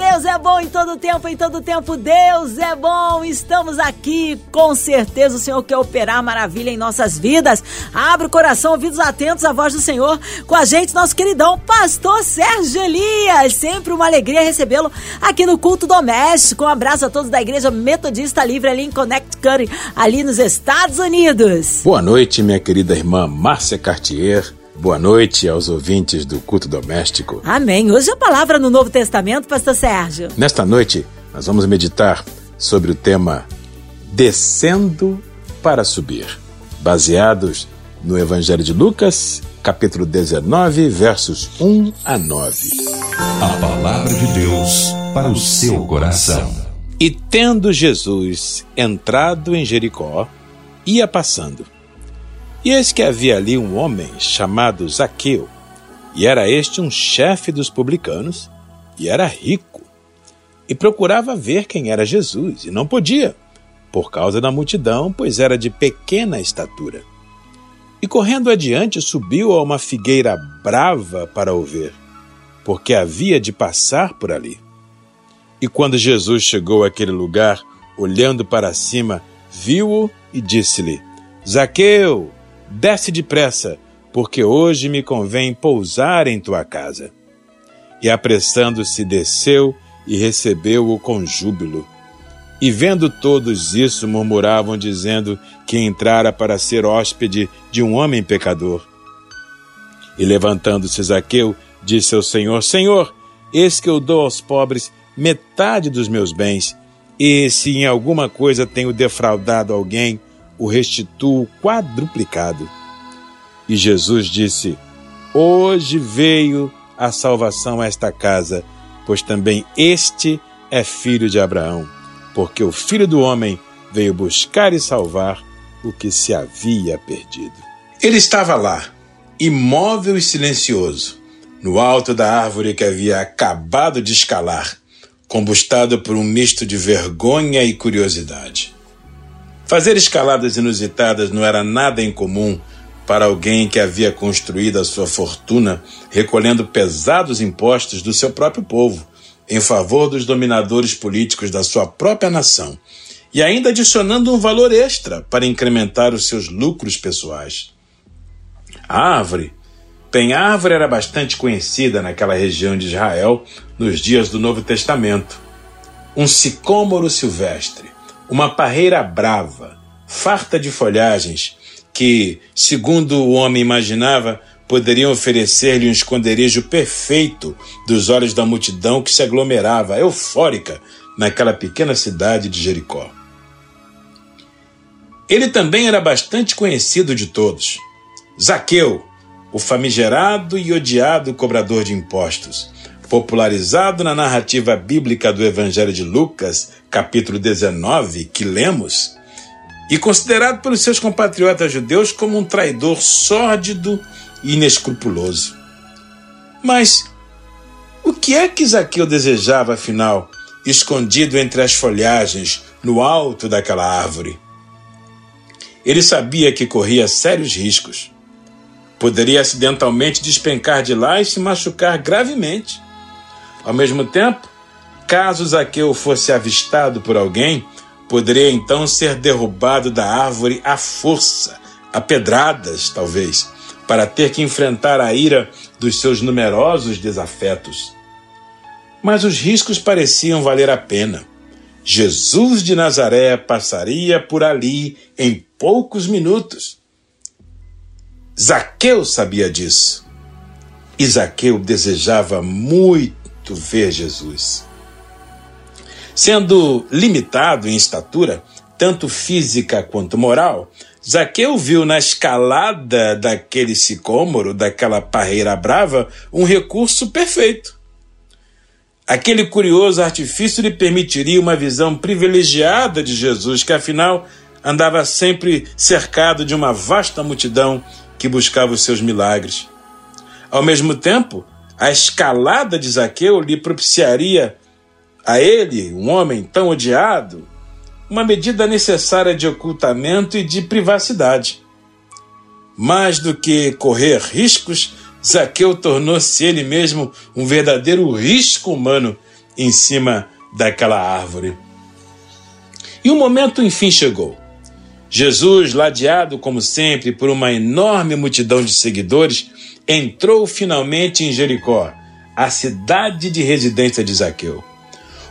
Deus é bom em todo tempo, em todo tempo Deus é bom. Estamos aqui, com certeza o Senhor quer operar maravilha em nossas vidas. Abre o coração, ouvidos atentos à voz do Senhor. Com a gente, nosso queridão Pastor Sérgio Elias. Sempre uma alegria recebê-lo aqui no Culto Doméstico. Um abraço a todos da Igreja Metodista Livre ali em Connecticut, ali nos Estados Unidos. Boa noite, minha querida irmã Márcia Cartier Boa noite aos ouvintes do culto doméstico. Amém. Hoje a palavra no Novo Testamento, Pastor Sérgio. Nesta noite, nós vamos meditar sobre o tema Descendo para Subir, baseados no Evangelho de Lucas, capítulo 19, versos 1 a 9. A palavra de Deus para o seu coração. E tendo Jesus entrado em Jericó, ia passando. E eis que havia ali um homem chamado Zaqueu, e era este um chefe dos publicanos, e era rico, e procurava ver quem era Jesus, e não podia, por causa da multidão, pois era de pequena estatura. E correndo adiante, subiu a uma figueira brava para o ver, porque havia de passar por ali. E quando Jesus chegou àquele lugar, olhando para cima, viu-o e disse-lhe: Zaqueu, Desce depressa, porque hoje me convém pousar em tua casa. E apressando-se, desceu e recebeu-o com júbilo. E vendo todos isso, murmuravam, dizendo que entrara para ser hóspede de um homem pecador. E levantando-se Zaqueu, disse ao Senhor: Senhor, eis que eu dou aos pobres metade dos meus bens, e se em alguma coisa tenho defraudado alguém, o restituo quadruplicado. E Jesus disse: Hoje veio a salvação a esta casa, pois também este é filho de Abraão, porque o filho do homem veio buscar e salvar o que se havia perdido. Ele estava lá, imóvel e silencioso, no alto da árvore que havia acabado de escalar, combustado por um misto de vergonha e curiosidade. Fazer escaladas inusitadas não era nada incomum para alguém que havia construído a sua fortuna recolhendo pesados impostos do seu próprio povo em favor dos dominadores políticos da sua própria nação e ainda adicionando um valor extra para incrementar os seus lucros pessoais. A árvore, penhárvore era bastante conhecida naquela região de Israel nos dias do Novo Testamento. Um sicômoro silvestre, uma parreira brava, farta de folhagens, que, segundo o homem imaginava, poderiam oferecer-lhe um esconderijo perfeito dos olhos da multidão que se aglomerava, eufórica, naquela pequena cidade de Jericó. Ele também era bastante conhecido de todos. Zaqueu, o famigerado e odiado cobrador de impostos, popularizado na narrativa bíblica do Evangelho de Lucas, capítulo 19, que lemos, e considerado pelos seus compatriotas judeus como um traidor sórdido e inescrupuloso. Mas o que é que Zaqueu desejava, afinal, escondido entre as folhagens, no alto daquela árvore? Ele sabia que corria sérios riscos. Poderia acidentalmente despencar de lá e se machucar gravemente. Ao mesmo tempo, caso Zaqueu fosse avistado por alguém, poderia então ser derrubado da árvore à força, a pedradas, talvez, para ter que enfrentar a ira dos seus numerosos desafetos. Mas os riscos pareciam valer a pena. Jesus de Nazaré passaria por ali em poucos minutos. Zaqueu sabia disso. E Zaqueu desejava muito muito ver Jesus. Sendo limitado em estatura, tanto física quanto moral, Zaqueu viu na escalada daquele sicômoro, daquela parreira brava, um recurso perfeito. Aquele curioso artifício lhe permitiria uma visão privilegiada de Jesus, que afinal andava sempre cercado de uma vasta multidão que buscava os seus milagres. Ao mesmo tempo, a escalada de Zaqueu lhe propiciaria a ele, um homem tão odiado, uma medida necessária de ocultamento e de privacidade. Mais do que correr riscos, Zaqueu tornou-se ele mesmo um verdadeiro risco humano em cima daquela árvore. E o momento enfim chegou. Jesus, ladeado como sempre por uma enorme multidão de seguidores, entrou finalmente em Jericó, a cidade de residência de Zaqueu.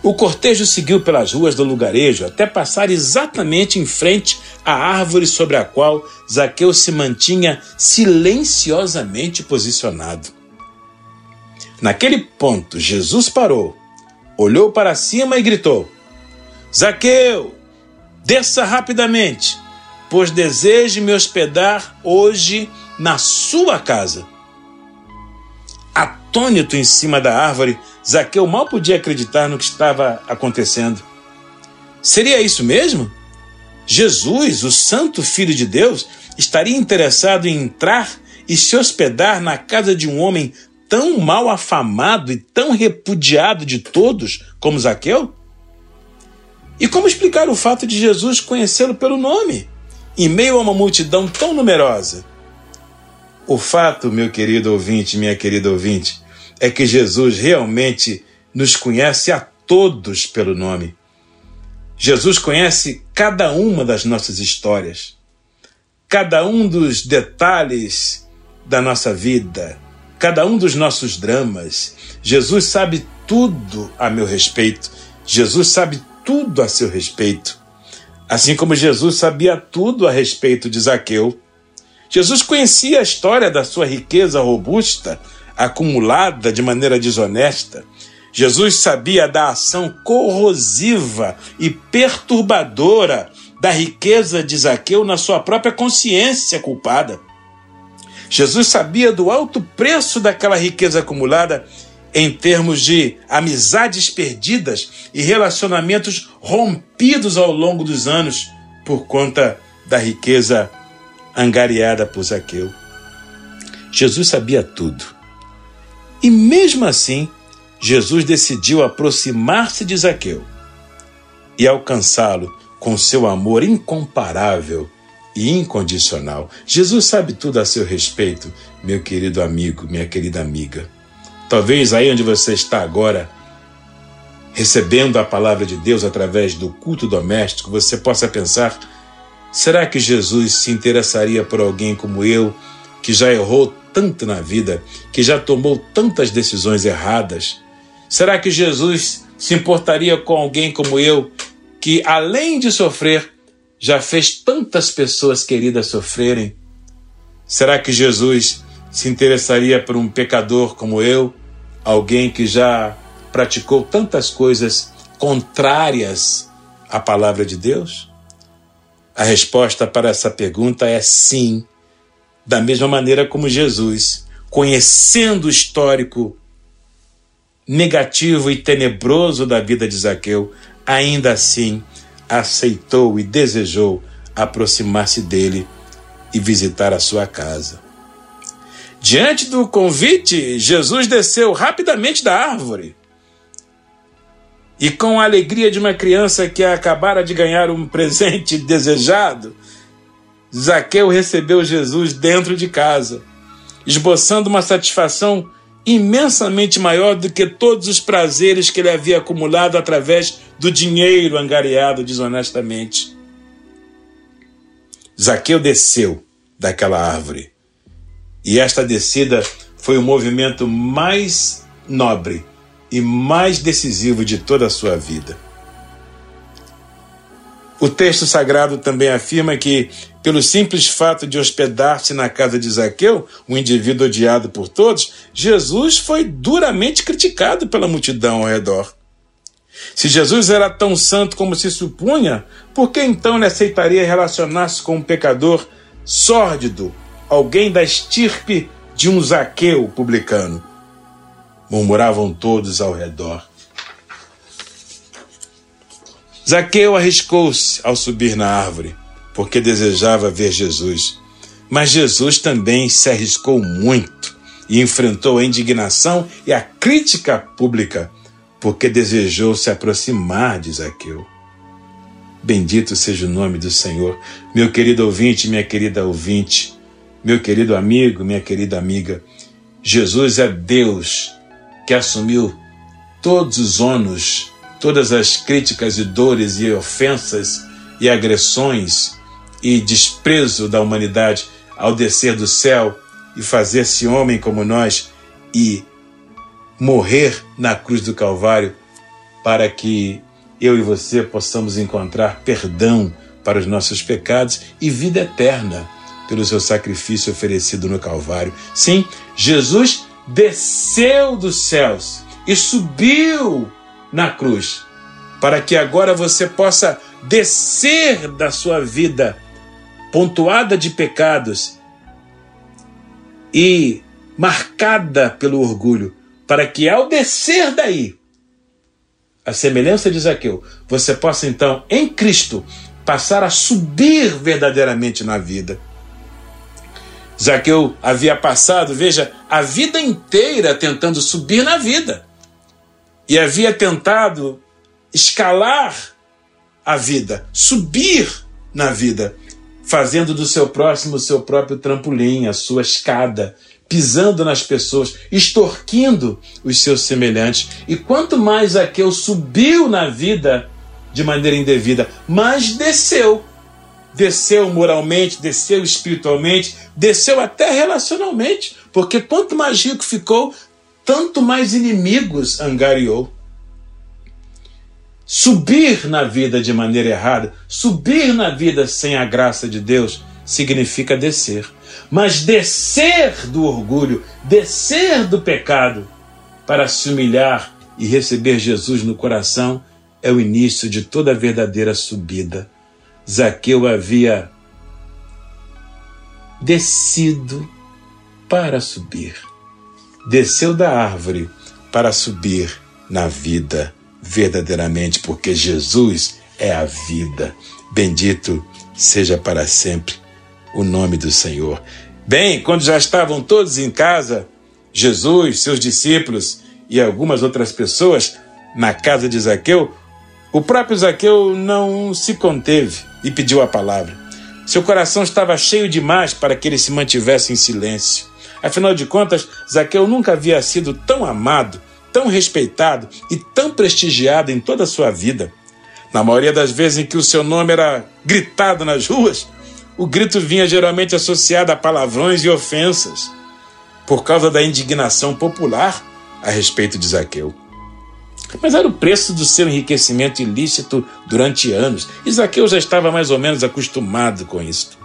O cortejo seguiu pelas ruas do lugarejo até passar exatamente em frente à árvore sobre a qual Zaqueu se mantinha silenciosamente posicionado. Naquele ponto, Jesus parou, olhou para cima e gritou: Zaqueu, desça rapidamente, pois desejo me hospedar hoje na sua casa. Atônito em cima da árvore, Zaqueu mal podia acreditar no que estava acontecendo. Seria isso mesmo? Jesus, o Santo Filho de Deus, estaria interessado em entrar e se hospedar na casa de um homem tão mal afamado e tão repudiado de todos como Zaqueu? E como explicar o fato de Jesus conhecê-lo pelo nome, em meio a uma multidão tão numerosa? O fato, meu querido ouvinte, minha querida ouvinte, é que Jesus realmente nos conhece a todos pelo nome. Jesus conhece cada uma das nossas histórias, cada um dos detalhes da nossa vida, cada um dos nossos dramas. Jesus sabe tudo a meu respeito. Jesus sabe tudo a seu respeito. Assim como Jesus sabia tudo a respeito de Zaqueu. Jesus conhecia a história da sua riqueza robusta, acumulada de maneira desonesta. Jesus sabia da ação corrosiva e perturbadora da riqueza de Zaqueu na sua própria consciência culpada. Jesus sabia do alto preço daquela riqueza acumulada em termos de amizades perdidas e relacionamentos rompidos ao longo dos anos por conta da riqueza angariada por Zaqueu. Jesus sabia tudo. E mesmo assim, Jesus decidiu aproximar-se de Zaqueu e alcançá-lo com seu amor incomparável e incondicional. Jesus sabe tudo a seu respeito, meu querido amigo, minha querida amiga. Talvez aí onde você está agora, recebendo a palavra de Deus através do culto doméstico, você possa pensar: será que Jesus se interessaria por alguém como eu, que já errou tanto na vida, que já tomou tantas decisões erradas? Será que Jesus se importaria com alguém como eu, que além de sofrer, já fez tantas pessoas queridas sofrerem? Será que Jesus se interessaria por um pecador como eu, alguém que já praticou tantas coisas contrárias à palavra de Deus? A resposta para essa pergunta é sim da mesma maneira como Jesus, conhecendo o histórico negativo e tenebroso da vida de Zaqueu, ainda assim aceitou e desejou aproximar-se dele e visitar a sua casa. Diante do convite, Jesus desceu rapidamente da árvore. E com a alegria de uma criança que acabara de ganhar um presente desejado, Zaqueu recebeu Jesus dentro de casa, esboçando uma satisfação imensamente maior do que todos os prazeres que ele havia acumulado através do dinheiro angariado desonestamente. Zaqueu desceu daquela árvore. E esta descida foi o movimento mais nobre e mais decisivo de toda a sua vida. O texto sagrado também afirma que, pelo simples fato de hospedar-se na casa de Zaqueu, um indivíduo odiado por todos, Jesus foi duramente criticado pela multidão ao redor. Se Jesus era tão santo como se supunha, por que então ele aceitaria relacionar-se com um pecador sórdido, alguém da estirpe de um Zaqueu publicano? Murmuravam todos ao redor. Zaqueu arriscou-se ao subir na árvore, porque desejava ver Jesus. Mas Jesus também se arriscou muito e enfrentou a indignação e a crítica pública, porque desejou se aproximar de Zaqueu. Bendito seja o nome do Senhor. Meu querido ouvinte, minha querida ouvinte, meu querido amigo, minha querida amiga, Jesus é Deus que assumiu todos os ônus, todas as críticas e dores e ofensas e agressões e desprezo da humanidade ao descer do céu e fazer-se homem como nós e morrer na cruz do Calvário para que eu e você possamos encontrar perdão para os nossos pecados e vida eterna pelo seu sacrifício oferecido no Calvário. Sim, Jesus desceu dos céus e subiu na cruz para que agora você possa descer da sua vida pontuada de pecados e marcada pelo orgulho, para que ao descer daí, a semelhança de Zaqueu, você possa então, em Cristo, passar a subir verdadeiramente na vida. Zaqueu havia passado, veja, a vida inteira tentando subir na vida. E havia tentado escalar a vida, subir na vida fazendo do seu próximo o seu próprio trampolim, a sua escada, pisando nas pessoas, extorquindo os seus semelhantes. E quanto mais Zaqueu subiu na vida de maneira indevida, mais desceu. Desceu moralmente, desceu espiritualmente, desceu até relacionalmente, porque quanto mais rico ficou, tanto mais inimigos angariou. Subir na vida de maneira errada, subir na vida sem a graça de Deus, significa descer. Mas descer do orgulho, descer do pecado, para se humilhar e receber Jesus no coração, é o início de toda verdadeira subida. Zaqueu havia descido para subir. Desceu da árvore para subir na vida verdadeiramente, porque Jesus é a vida. Bendito seja para sempre o nome do Senhor. Bem, quando já estavam todos em casa, Jesus, seus discípulos e algumas outras pessoas na casa de Zaqueu, o próprio Zaqueu não se conteve e pediu a palavra. Seu coração estava cheio demais para que ele se mantivesse em silêncio. Afinal de contas, Zaqueu nunca havia sido tão amado tão respeitado e tão prestigiado em toda a sua vida. Na maioria das vezes em que o seu nome era gritado nas ruas, o grito vinha geralmente associado a palavrões e ofensas, por causa da indignação popular a respeito de Zaqueu. Mas era o preço do seu enriquecimento ilícito durante anos, e já estava mais ou menos acostumado com isso.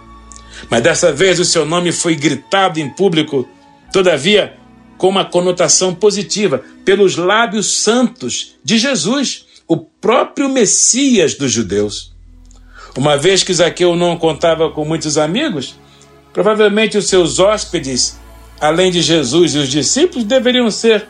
Mas dessa vez o seu nome foi gritado em público, todavia com uma conotação positiva pelos lábios santos de Jesus, o próprio Messias dos judeus. Uma vez que Zaqueu não contava com muitos amigos, provavelmente os seus hóspedes, além de Jesus e os discípulos, deveriam ser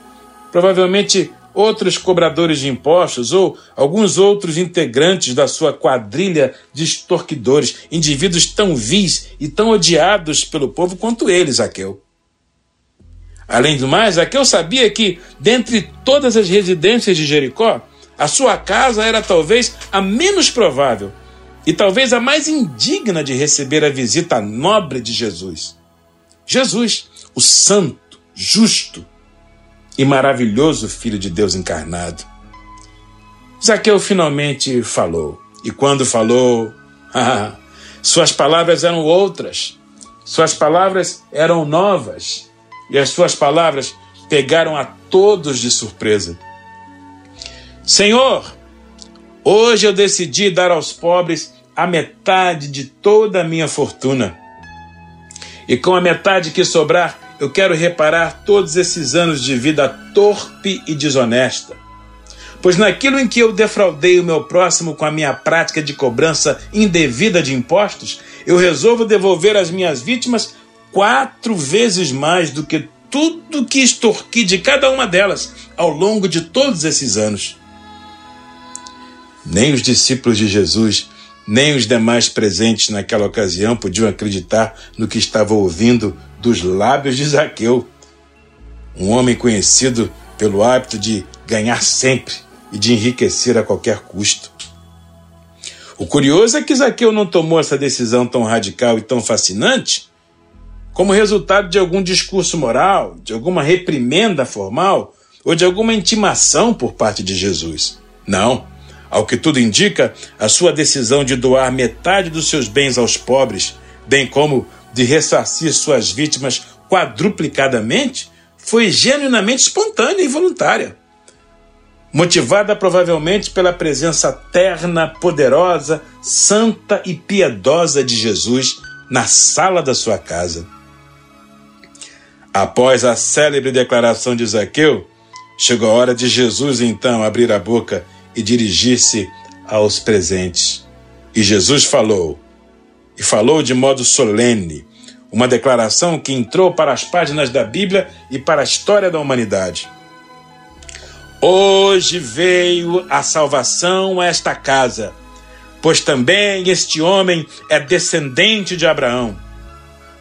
provavelmente outros cobradores de impostos ou alguns outros integrantes da sua quadrilha de extorquidores, indivíduos tão vis e tão odiados pelo povo quanto ele, Zaqueu. Além do mais, Zaqueu sabia que, dentre todas as residências de Jericó, a sua casa era talvez a menos provável e talvez a mais indigna de receber a visita nobre de Jesus. Jesus, o santo, justo e maravilhoso Filho de Deus encarnado. Zaqueu finalmente falou, e quando falou, suas palavras eram outras, suas palavras eram novas e as suas palavras pegaram a todos de surpresa. Senhor, hoje eu decidi dar aos pobres a metade de toda a minha fortuna. E com a metade que sobrar, eu quero reparar todos esses anos de vida torpe e desonesta. Pois naquilo em que eu defraudei o meu próximo com a minha prática de cobrança indevida de impostos, eu resolvo devolver às minhas vítimas quatro vezes mais do que tudo que extorqui de cada uma delas ao longo de todos esses anos. Nem os discípulos de Jesus, nem os demais presentes naquela ocasião podiam acreditar no que estavam ouvindo dos lábios de Zaqueu. um homem conhecido pelo hábito de ganhar sempre e de enriquecer a qualquer custo. O curioso é que Zaqueu não tomou essa decisão tão radical e tão fascinante como resultado de algum discurso moral, de alguma reprimenda formal ou de alguma intimação por parte de Jesus. Não. Ao que tudo indica, a sua decisão de doar metade dos seus bens aos pobres, bem como de ressarcir suas vítimas quadruplicadamente, foi genuinamente espontânea e voluntária. Motivada provavelmente pela presença terna, poderosa, santa e piedosa de Jesus na sala da sua casa. Após a célebre declaração de Zaqueu, chegou a hora de Jesus então abrir a boca e dirigir-se aos presentes. E Jesus falou, e falou de modo solene, uma declaração que entrou para as páginas da Bíblia e para a história da humanidade. Hoje veio a salvação a esta casa, pois também este homem é descendente de Abraão.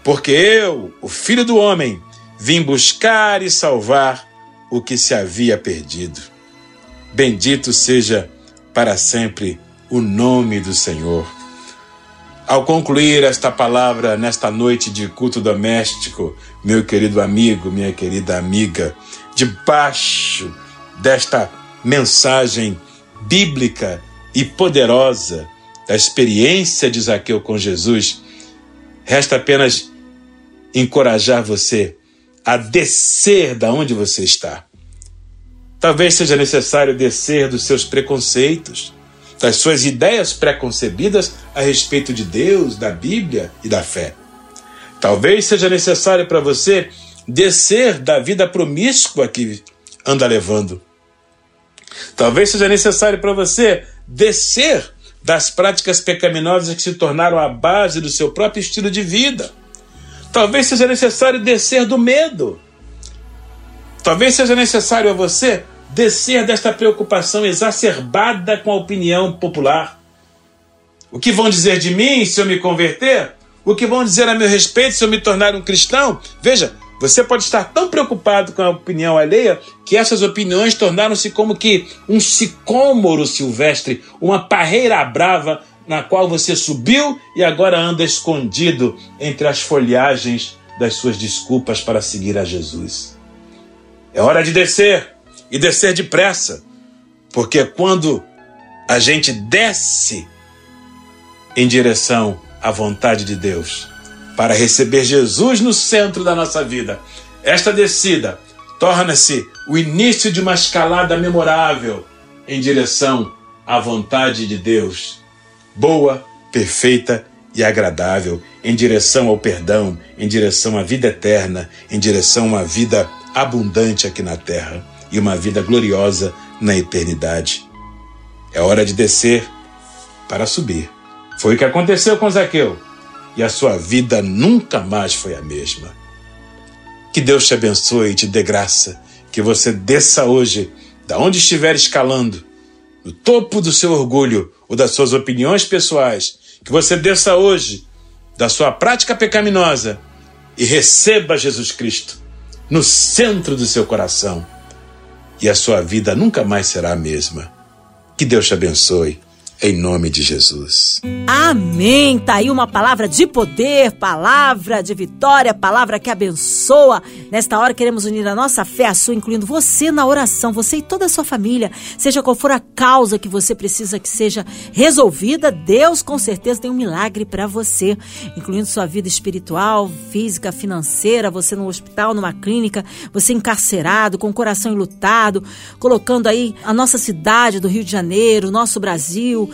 Porque eu, o filho do homem, Vim buscar e salvar o que se havia perdido. Bendito seja para sempre o nome do Senhor. Ao concluir esta palavra nesta noite de culto doméstico, meu querido amigo, minha querida amiga, debaixo desta mensagem bíblica e poderosa da experiência de Zaqueu com Jesus, resta apenas encorajar você a descer da onde você está. Talvez seja necessário descer dos seus preconceitos, das suas ideias preconcebidas a respeito de Deus, da Bíblia e da fé. Talvez seja necessário para você descer da vida promíscua que anda levando. Talvez seja necessário para você descer das práticas pecaminosas que se tornaram a base do seu próprio estilo de vida. Talvez seja necessário descer do medo. Talvez seja necessário a você descer desta preocupação exacerbada com a opinião popular. O que vão dizer de mim se eu me converter? O que vão dizer a meu respeito se eu me tornar um cristão? Veja, você pode estar tão preocupado com a opinião alheia que essas opiniões tornaram-se como que um sicômoro silvestre, uma parreira brava na qual você subiu e agora anda escondido entre as folhagens das suas desculpas para seguir a Jesus. É hora de descer e descer depressa, porque quando a gente desce em direção à vontade de Deus, para receber Jesus no centro da nossa vida, esta descida torna-se o início de uma escalada memorável em direção à vontade de Deus boa, perfeita e agradável, em direção ao perdão, em direção à vida eterna, em direção a uma vida abundante aqui na terra e uma vida gloriosa na eternidade. É hora de descer para subir. Foi o que aconteceu com Zaqueu e a sua vida nunca mais foi a mesma. Que Deus te abençoe e te dê graça, que você desça hoje, da onde estiver escalando, no topo do seu orgulho ou das suas opiniões pessoais, que você desça hoje da sua prática pecaminosa e receba Jesus Cristo no centro do seu coração. E a sua vida nunca mais será a mesma. Que Deus te abençoe em nome de Jesus. Amém. Tá aí uma palavra de poder, palavra de vitória, palavra que abençoa. Nesta hora queremos unir a nossa fé à sua, incluindo você na oração, você e toda a sua família. Seja qual for a causa que você precisa que seja resolvida, Deus com certeza tem um milagre para você, incluindo sua vida espiritual, física, financeira, você no hospital, numa clínica, você encarcerado, com o coração enlutado, colocando aí a nossa cidade do Rio de Janeiro, nosso Brasil,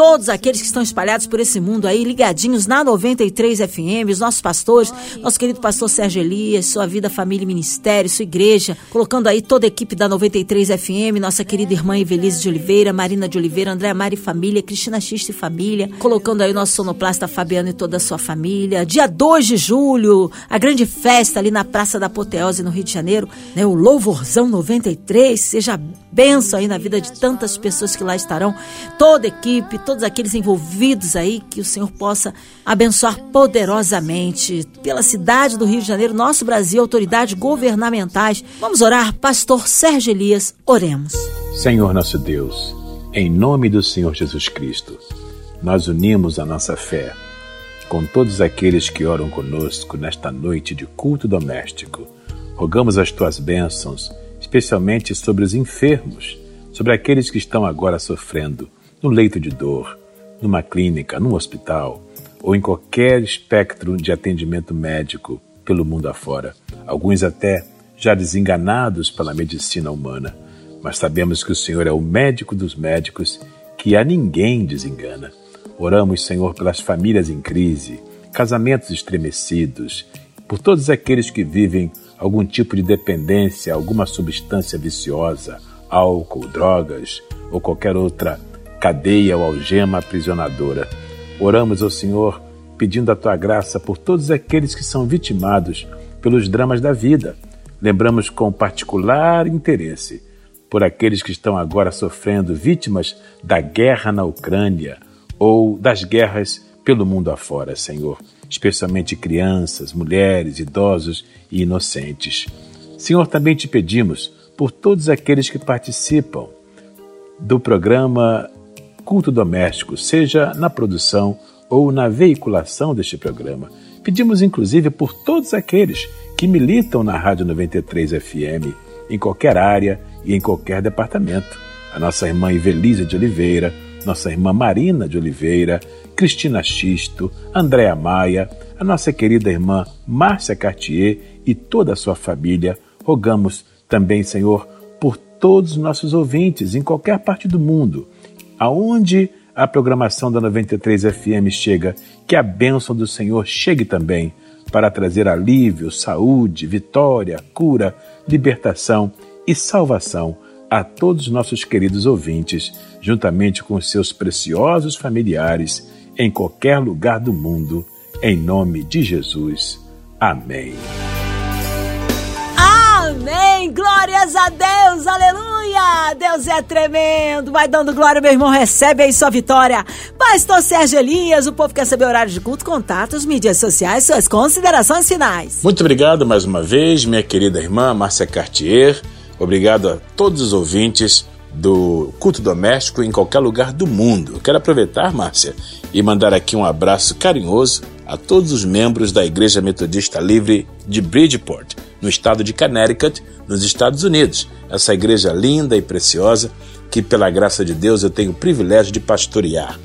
todos aqueles que estão espalhados por esse mundo aí, ligadinhos na 93 FM, os nossos pastores, nosso querido pastor Sérgio Elias, sua vida, família e ministério, sua igreja, colocando aí toda a equipe da 93 FM, nossa querida irmã Evelise de Oliveira, Marina de Oliveira, André Mari Família, Cristina Xista e Família, colocando aí o nosso sonoplasta Fabiano e toda a sua família. Dia 2 de julho, a grande festa ali na Praça da Apoteose, no Rio de Janeiro, né? O Louvorzão 93, seja benção aí na vida de tantas pessoas que lá estarão, toda a equipe, todos aqueles envolvidos aí, que o Senhor possa abençoar poderosamente pela cidade do Rio de Janeiro, nosso Brasil, autoridades governamentais. Vamos orar, Pastor Sérgio Elias, oremos. Senhor nosso Deus, em nome do Senhor Jesus Cristo, nós unimos a nossa fé com todos aqueles que oram conosco nesta noite de culto doméstico. Rogamos as tuas bênçãos, especialmente sobre os enfermos, sobre aqueles que estão agora sofrendo no leito de dor, numa clínica, num hospital ou em qualquer espectro de atendimento médico pelo mundo afora. Alguns até já desenganados pela medicina humana, mas sabemos que o Senhor é o médico dos médicos que a ninguém desengana. Oramos, Senhor, pelas famílias em crise, casamentos estremecidos, por todos aqueles que vivem algum tipo de dependência, alguma substância viciosa, álcool, drogas ou qualquer outra cadeia ou algema aprisionadora. Oramos ao Senhor pedindo a tua graça por todos aqueles que são vitimados pelos dramas da vida. Lembramos com particular interesse por aqueles que estão agora sofrendo vítimas da guerra na Ucrânia, ou das guerras pelo mundo afora, Senhor, especialmente crianças, mulheres, idosos e inocentes. Senhor, também te pedimos por todos aqueles que participam do programa Culto Doméstico, seja na produção ou na veiculação deste programa. Pedimos inclusive por todos aqueles que militam na Rádio 93 FM, em qualquer área e em qualquer departamento. A nossa irmã Ivelisa de Oliveira, nossa irmã Marina de Oliveira, Cristina Xisto, Andréa Maia, a nossa querida irmã Márcia Cartier e toda a sua família. Rogamos também, Senhor, por todos os nossos ouvintes em qualquer parte do mundo, aonde a programação da 93 FM chega, que a bênção do Senhor chegue também para trazer alívio, saúde, vitória, cura, libertação e salvação a todos os nossos queridos ouvintes, juntamente com seus preciosos familiares, em qualquer lugar do mundo, em nome de Jesus. Amém. Amém! Glórias a Deus! Aleluia! Deus é tremendo! Vai dando glória, meu irmão, recebe aí sua vitória. Pastor Sérgio Elias, o povo quer saber horário de culto, contatos, mídias sociais, suas considerações finais. Muito obrigado mais uma vez, minha querida irmã Márcia Cartier. Obrigado a todos os ouvintes do culto doméstico em qualquer lugar do mundo. Quero aproveitar, Márcia, e mandar aqui um abraço carinhoso a todos os membros da Igreja Metodista Livre de Bridgeport, no estado de Connecticut, nos Estados Unidos. Essa igreja linda e preciosa que, pela graça de Deus, eu tenho o privilégio de pastorear.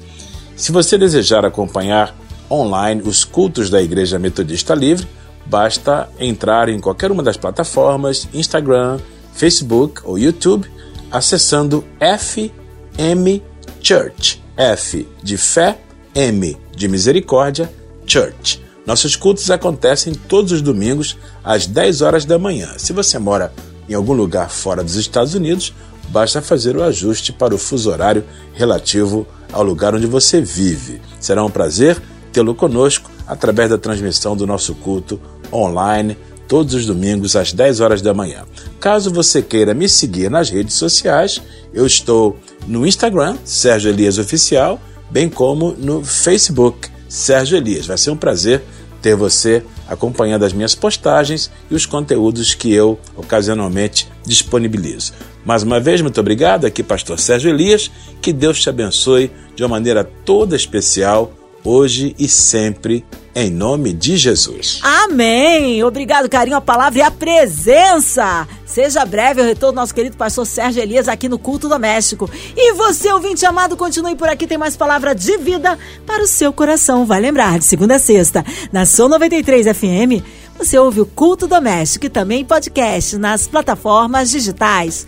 Se você desejar acompanhar online os cultos da Igreja Metodista Livre, basta entrar em qualquer uma das plataformas, Instagram, Facebook ou YouTube, acessando FM Church. F de fé, M de misericórdia, Church. Nossos cultos acontecem todos os domingos às 10 horas da manhã. Se você mora em algum lugar fora dos Estados Unidos, basta fazer o ajuste para o fuso horário relativo ao lugar onde você vive. Será um prazer tê-lo conosco através da transmissão do nosso culto online todos os domingos às 10 horas da manhã. Caso você queira me seguir nas redes sociais, eu estou no Instagram, Sérgio Elias Oficial, bem como no Facebook, Sérgio Elias. Vai ser um prazer ter você acompanhando as minhas postagens e os conteúdos que eu ocasionalmente disponibilizo. Mais uma vez, muito obrigado. Aqui, Pastor Sérgio Elias. Que Deus te abençoe de uma maneira toda especial, hoje e sempre em nome de Jesus. Amém. Obrigado, carinho, a palavra e a presença. Seja breve o retorno do nosso querido pastor Sérgio Elias aqui no Culto Doméstico. E você, ouvinte amado, continue por aqui, tem mais palavra de vida para o seu coração. Vai lembrar, de segunda a sexta, na Som 93 FM, você ouve o Culto Doméstico e também podcast nas plataformas digitais.